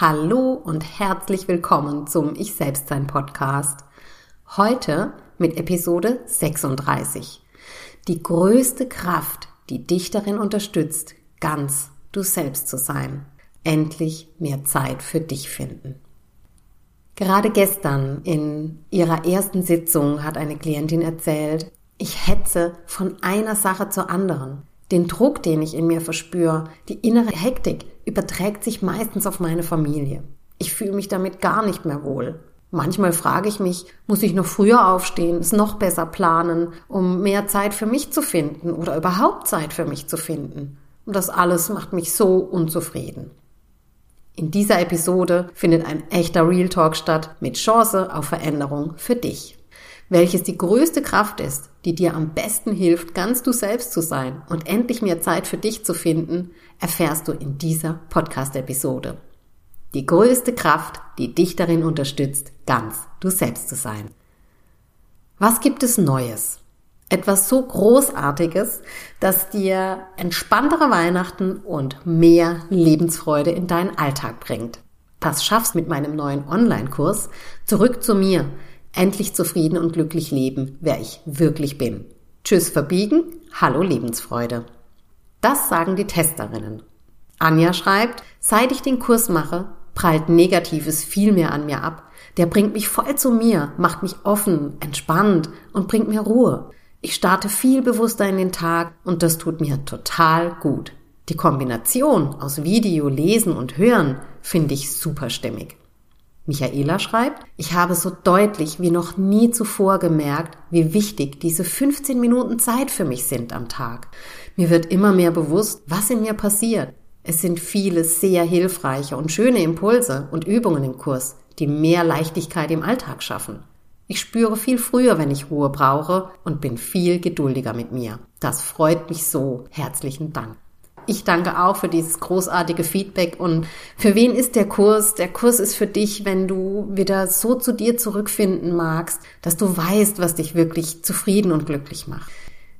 Hallo und herzlich willkommen zum Ich Selbstsein Podcast. Heute mit Episode 36. Die größte Kraft, die dich darin unterstützt, ganz du selbst zu sein. Endlich mehr Zeit für dich finden. Gerade gestern in ihrer ersten Sitzung hat eine Klientin erzählt, ich hetze von einer Sache zur anderen. Den Druck, den ich in mir verspüre, die innere Hektik überträgt sich meistens auf meine Familie. Ich fühle mich damit gar nicht mehr wohl. Manchmal frage ich mich, muss ich noch früher aufstehen, es noch besser planen, um mehr Zeit für mich zu finden oder überhaupt Zeit für mich zu finden? Und das alles macht mich so unzufrieden. In dieser Episode findet ein echter Real Talk statt mit Chance auf Veränderung für dich welches die größte Kraft ist, die dir am besten hilft, ganz du selbst zu sein und endlich mehr Zeit für dich zu finden, erfährst du in dieser Podcast-Episode. Die größte Kraft, die dich darin unterstützt, ganz du selbst zu sein. Was gibt es Neues? Etwas so Großartiges, das dir entspanntere Weihnachten und mehr Lebensfreude in deinen Alltag bringt. Das schaffst mit meinem neuen Online-Kurs Zurück zu mir, endlich zufrieden und glücklich leben, wer ich wirklich bin. Tschüss verbiegen, hallo Lebensfreude. Das sagen die Testerinnen. Anja schreibt, seit ich den Kurs mache, prallt Negatives viel mehr an mir ab. Der bringt mich voll zu mir, macht mich offen, entspannt und bringt mir Ruhe. Ich starte viel bewusster in den Tag und das tut mir total gut. Die Kombination aus Video, Lesen und Hören finde ich super stimmig. Michaela schreibt, ich habe so deutlich wie noch nie zuvor gemerkt, wie wichtig diese 15 Minuten Zeit für mich sind am Tag. Mir wird immer mehr bewusst, was in mir passiert. Es sind viele sehr hilfreiche und schöne Impulse und Übungen im Kurs, die mehr Leichtigkeit im Alltag schaffen. Ich spüre viel früher, wenn ich Ruhe brauche und bin viel geduldiger mit mir. Das freut mich so. Herzlichen Dank. Ich danke auch für dieses großartige Feedback. Und für wen ist der Kurs? Der Kurs ist für dich, wenn du wieder so zu dir zurückfinden magst, dass du weißt, was dich wirklich zufrieden und glücklich macht.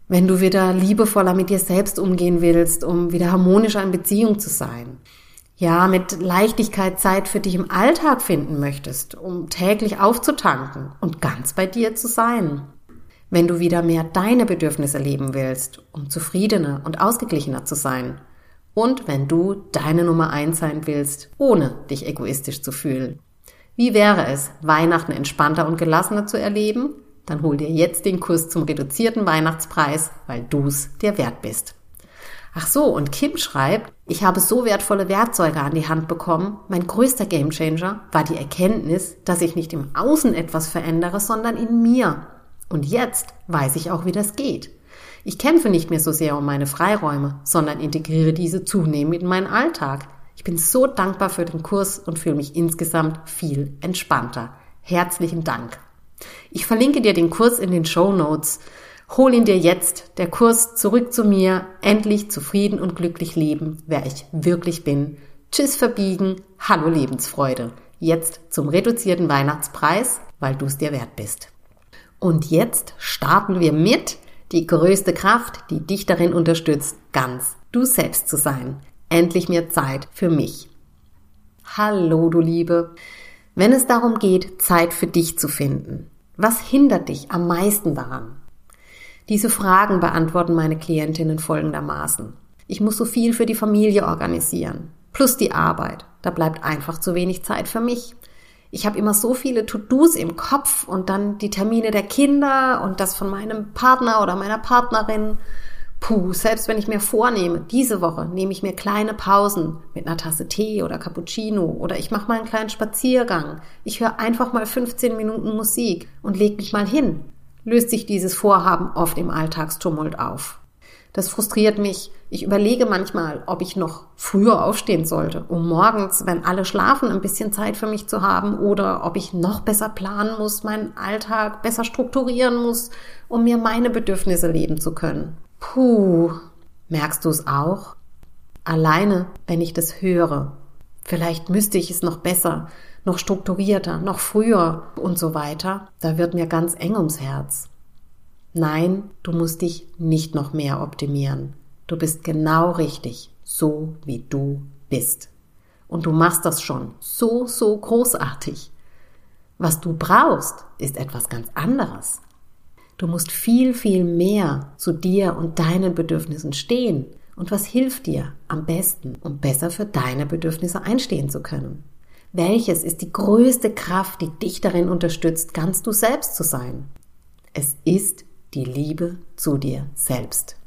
Wenn du wieder liebevoller mit dir selbst umgehen willst, um wieder harmonischer in Beziehung zu sein. Ja, mit Leichtigkeit Zeit für dich im Alltag finden möchtest, um täglich aufzutanken und ganz bei dir zu sein wenn du wieder mehr deine Bedürfnisse leben willst, um zufriedener und ausgeglichener zu sein. Und wenn du deine Nummer eins sein willst, ohne dich egoistisch zu fühlen. Wie wäre es, Weihnachten entspannter und gelassener zu erleben? Dann hol dir jetzt den Kurs zum reduzierten Weihnachtspreis, weil du's dir wert bist. Ach so, und Kim schreibt, ich habe so wertvolle Werkzeuge an die Hand bekommen. Mein größter Gamechanger war die Erkenntnis, dass ich nicht im Außen etwas verändere, sondern in mir. Und jetzt weiß ich auch, wie das geht. Ich kämpfe nicht mehr so sehr um meine Freiräume, sondern integriere diese zunehmend in meinen Alltag. Ich bin so dankbar für den Kurs und fühle mich insgesamt viel entspannter. Herzlichen Dank. Ich verlinke dir den Kurs in den Show Notes. Hol ihn dir jetzt. Der Kurs zurück zu mir. Endlich zufrieden und glücklich leben, wer ich wirklich bin. Tschüss verbiegen. Hallo Lebensfreude. Jetzt zum reduzierten Weihnachtspreis, weil du es dir wert bist. Und jetzt starten wir mit die größte Kraft, die dich darin unterstützt, ganz du selbst zu sein. Endlich mehr Zeit für mich. Hallo, du Liebe. Wenn es darum geht, Zeit für dich zu finden, was hindert dich am meisten daran? Diese Fragen beantworten meine Klientinnen folgendermaßen. Ich muss so viel für die Familie organisieren, plus die Arbeit. Da bleibt einfach zu wenig Zeit für mich. Ich habe immer so viele To-Dos im Kopf und dann die Termine der Kinder und das von meinem Partner oder meiner Partnerin. Puh, selbst wenn ich mir vornehme, diese Woche nehme ich mir kleine Pausen mit einer Tasse Tee oder Cappuccino oder ich mache mal einen kleinen Spaziergang. Ich höre einfach mal 15 Minuten Musik und leg mich mal hin. Löst sich dieses Vorhaben oft im Alltagstumult auf. Das frustriert mich. Ich überlege manchmal, ob ich noch früher aufstehen sollte, um morgens, wenn alle schlafen, ein bisschen Zeit für mich zu haben oder ob ich noch besser planen muss, meinen Alltag besser strukturieren muss, um mir meine Bedürfnisse leben zu können. Puh, merkst du es auch? Alleine, wenn ich das höre. Vielleicht müsste ich es noch besser, noch strukturierter, noch früher und so weiter. Da wird mir ganz eng ums Herz. Nein, du musst dich nicht noch mehr optimieren. Du bist genau richtig, so wie du bist. Und du machst das schon so, so großartig. Was du brauchst, ist etwas ganz anderes. Du musst viel, viel mehr zu dir und deinen Bedürfnissen stehen. Und was hilft dir am besten, um besser für deine Bedürfnisse einstehen zu können? Welches ist die größte Kraft, die dich darin unterstützt, ganz du selbst zu sein? Es ist die Liebe zu dir selbst.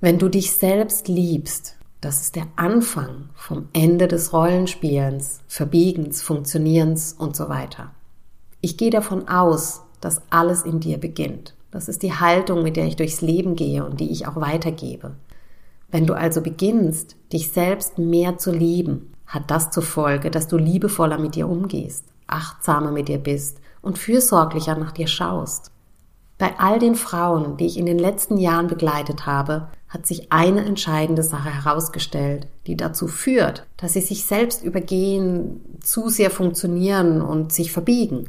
Wenn du dich selbst liebst, das ist der Anfang vom Ende des Rollenspielens, Verbiegens, Funktionierens und so weiter. Ich gehe davon aus, dass alles in dir beginnt. Das ist die Haltung, mit der ich durchs Leben gehe und die ich auch weitergebe. Wenn du also beginnst, dich selbst mehr zu lieben, hat das zur Folge, dass du liebevoller mit dir umgehst, achtsamer mit dir bist und fürsorglicher nach dir schaust. Bei all den Frauen, die ich in den letzten Jahren begleitet habe, hat sich eine entscheidende Sache herausgestellt, die dazu führt, dass sie sich selbst übergehen, zu sehr funktionieren und sich verbiegen.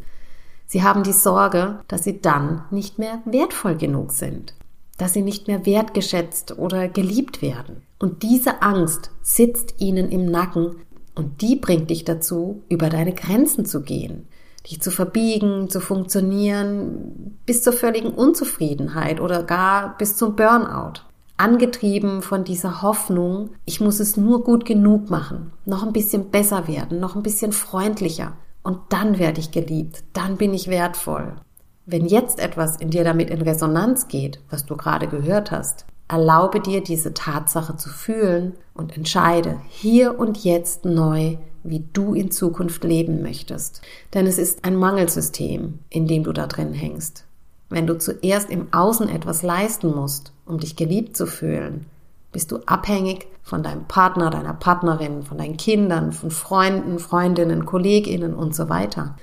Sie haben die Sorge, dass sie dann nicht mehr wertvoll genug sind, dass sie nicht mehr wertgeschätzt oder geliebt werden. Und diese Angst sitzt ihnen im Nacken und die bringt dich dazu, über deine Grenzen zu gehen, dich zu verbiegen, zu funktionieren, bis zur völligen Unzufriedenheit oder gar bis zum Burnout. Angetrieben von dieser Hoffnung, ich muss es nur gut genug machen, noch ein bisschen besser werden, noch ein bisschen freundlicher, und dann werde ich geliebt, dann bin ich wertvoll. Wenn jetzt etwas in dir damit in Resonanz geht, was du gerade gehört hast, erlaube dir diese Tatsache zu fühlen und entscheide hier und jetzt neu, wie du in Zukunft leben möchtest. Denn es ist ein Mangelsystem, in dem du da drin hängst. Wenn du zuerst im Außen etwas leisten musst, um dich geliebt zu fühlen, bist du abhängig von deinem Partner, deiner Partnerin, von deinen Kindern, von Freunden, Freundinnen, Kolleginnen und so weiter.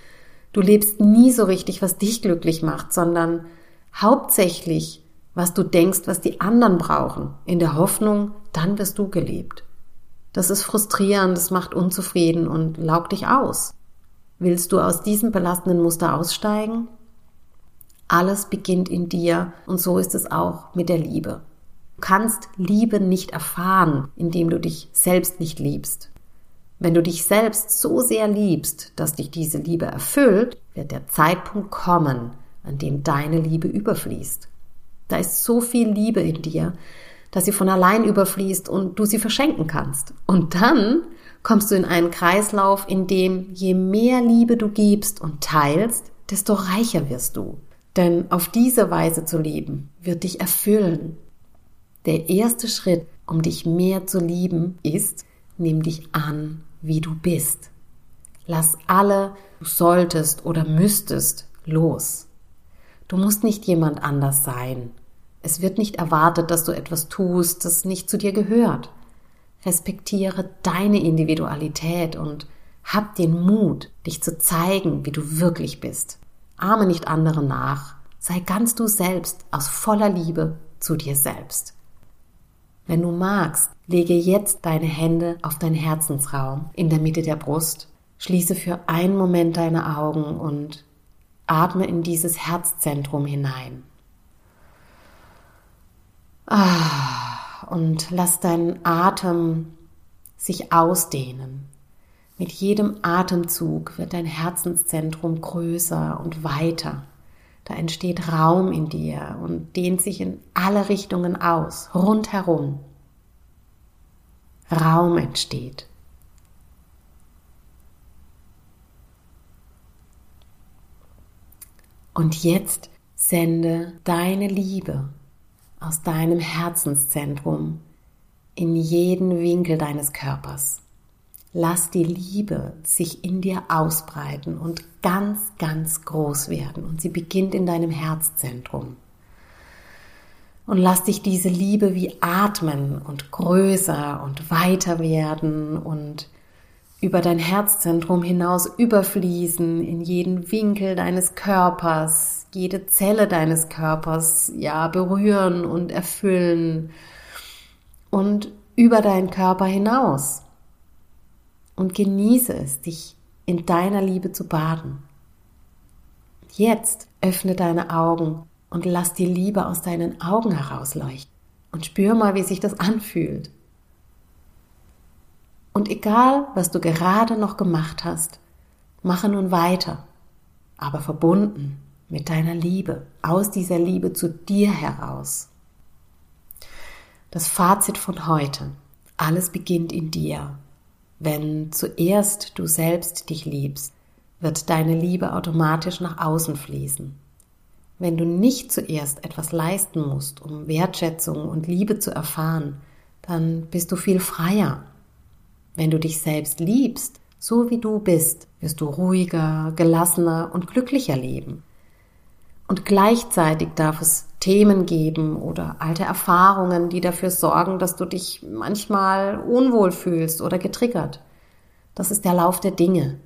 Du lebst nie so richtig, was dich glücklich macht, sondern hauptsächlich, was du denkst, was die anderen brauchen, in der Hoffnung, dann wirst du gelebt. Das ist frustrierend, das macht unzufrieden und laugt dich aus. Willst du aus diesem belastenden Muster aussteigen? Alles beginnt in dir und so ist es auch mit der Liebe. Du kannst Liebe nicht erfahren, indem du dich selbst nicht liebst. Wenn du dich selbst so sehr liebst, dass dich diese Liebe erfüllt, wird der Zeitpunkt kommen, an dem deine Liebe überfließt. Da ist so viel Liebe in dir, dass sie von allein überfließt und du sie verschenken kannst. Und dann kommst du in einen Kreislauf, in dem je mehr Liebe du gibst und teilst, desto reicher wirst du. Denn auf diese Weise zu leben, wird dich erfüllen, der erste Schritt, um dich mehr zu lieben, ist, nimm dich an, wie du bist. Lass alle, du solltest oder müsstest, los. Du musst nicht jemand anders sein. Es wird nicht erwartet, dass du etwas tust, das nicht zu dir gehört. Respektiere deine Individualität und hab den Mut, dich zu zeigen, wie du wirklich bist. Arme nicht andere nach. Sei ganz du selbst aus voller Liebe zu dir selbst. Wenn du magst, lege jetzt deine Hände auf deinen Herzensraum in der Mitte der Brust, schließe für einen Moment deine Augen und atme in dieses Herzzentrum hinein. Ah, und lass deinen Atem sich ausdehnen. Mit jedem Atemzug wird dein Herzenszentrum größer und weiter. Da entsteht Raum in dir und dehnt sich in alle Richtungen aus, rundherum. Raum entsteht. Und jetzt sende deine Liebe aus deinem Herzenszentrum in jeden Winkel deines Körpers. Lass die Liebe sich in dir ausbreiten und ganz, ganz groß werden. Und sie beginnt in deinem Herzzentrum. Und lass dich diese Liebe wie atmen und größer und weiter werden und über dein Herzzentrum hinaus überfließen in jeden Winkel deines Körpers, jede Zelle deines Körpers, ja, berühren und erfüllen und über deinen Körper hinaus. Und genieße es, dich in deiner Liebe zu baden. Jetzt öffne deine Augen und lass die Liebe aus deinen Augen herausleuchten. Und spür mal, wie sich das anfühlt. Und egal, was du gerade noch gemacht hast, mache nun weiter, aber verbunden mit deiner Liebe, aus dieser Liebe zu dir heraus. Das Fazit von heute. Alles beginnt in dir. Wenn zuerst du selbst dich liebst, wird deine Liebe automatisch nach außen fließen. Wenn du nicht zuerst etwas leisten musst, um Wertschätzung und Liebe zu erfahren, dann bist du viel freier. Wenn du dich selbst liebst, so wie du bist, wirst du ruhiger, gelassener und glücklicher leben. Und gleichzeitig darf es Themen geben oder alte Erfahrungen, die dafür sorgen, dass du dich manchmal unwohl fühlst oder getriggert. Das ist der Lauf der Dinge.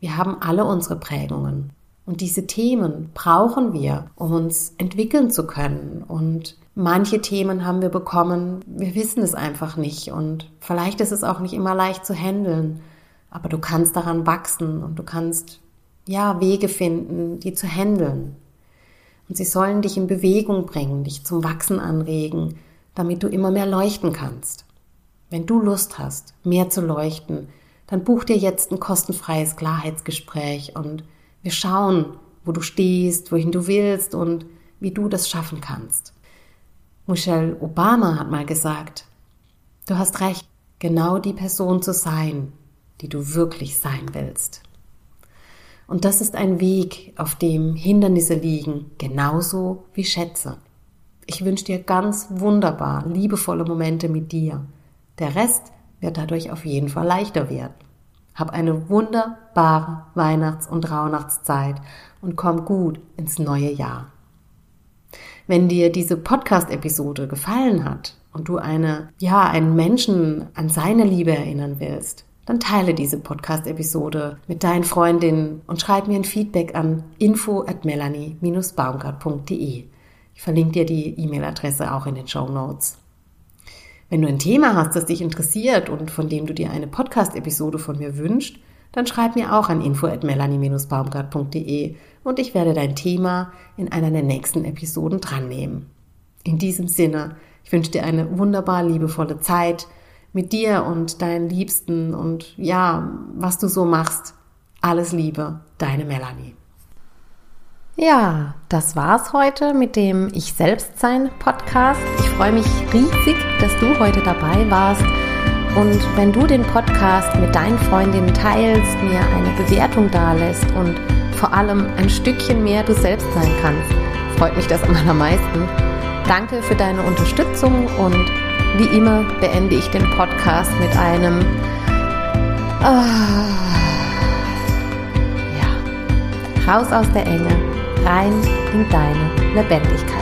Wir haben alle unsere Prägungen. Und diese Themen brauchen wir, um uns entwickeln zu können. Und manche Themen haben wir bekommen, wir wissen es einfach nicht. Und vielleicht ist es auch nicht immer leicht zu handeln. Aber du kannst daran wachsen und du kannst, ja, Wege finden, die zu handeln. Und sie sollen dich in Bewegung bringen, dich zum Wachsen anregen, damit du immer mehr leuchten kannst. Wenn du Lust hast, mehr zu leuchten, dann buch dir jetzt ein kostenfreies Klarheitsgespräch und wir schauen, wo du stehst, wohin du willst und wie du das schaffen kannst. Michelle Obama hat mal gesagt, du hast recht, genau die Person zu sein, die du wirklich sein willst. Und das ist ein Weg, auf dem Hindernisse liegen, genauso wie Schätze. Ich wünsche dir ganz wunderbar, liebevolle Momente mit dir. Der Rest wird dadurch auf jeden Fall leichter werden. Hab eine wunderbare Weihnachts- und Rauhnachtszeit und komm gut ins neue Jahr. Wenn dir diese Podcast-Episode gefallen hat und du eine, ja, einen Menschen an seine Liebe erinnern willst, dann teile diese Podcast-Episode mit deinen Freundinnen und schreib mir ein Feedback an info at melanie-baumgart.de. Ich verlinke dir die E-Mail-Adresse auch in den Show Notes. Wenn du ein Thema hast, das dich interessiert und von dem du dir eine Podcast-Episode von mir wünschst, dann schreib mir auch an info at melanie-baumgart.de und ich werde dein Thema in einer der nächsten Episoden drannehmen. In diesem Sinne, ich wünsche dir eine wunderbar liebevolle Zeit mit dir und deinen Liebsten und ja, was du so machst. Alles Liebe, deine Melanie. Ja, das war's heute mit dem Ich Selbstsein Podcast. Ich freue mich riesig, dass du heute dabei warst. Und wenn du den Podcast mit deinen Freundinnen teilst, mir eine Bewertung dalässt und vor allem ein Stückchen mehr du selbst sein kannst, freut mich das am allermeisten. Danke für deine Unterstützung und wie immer beende ich den Podcast mit einem ah, ja, raus aus der Enge rein in deine Lebendigkeit.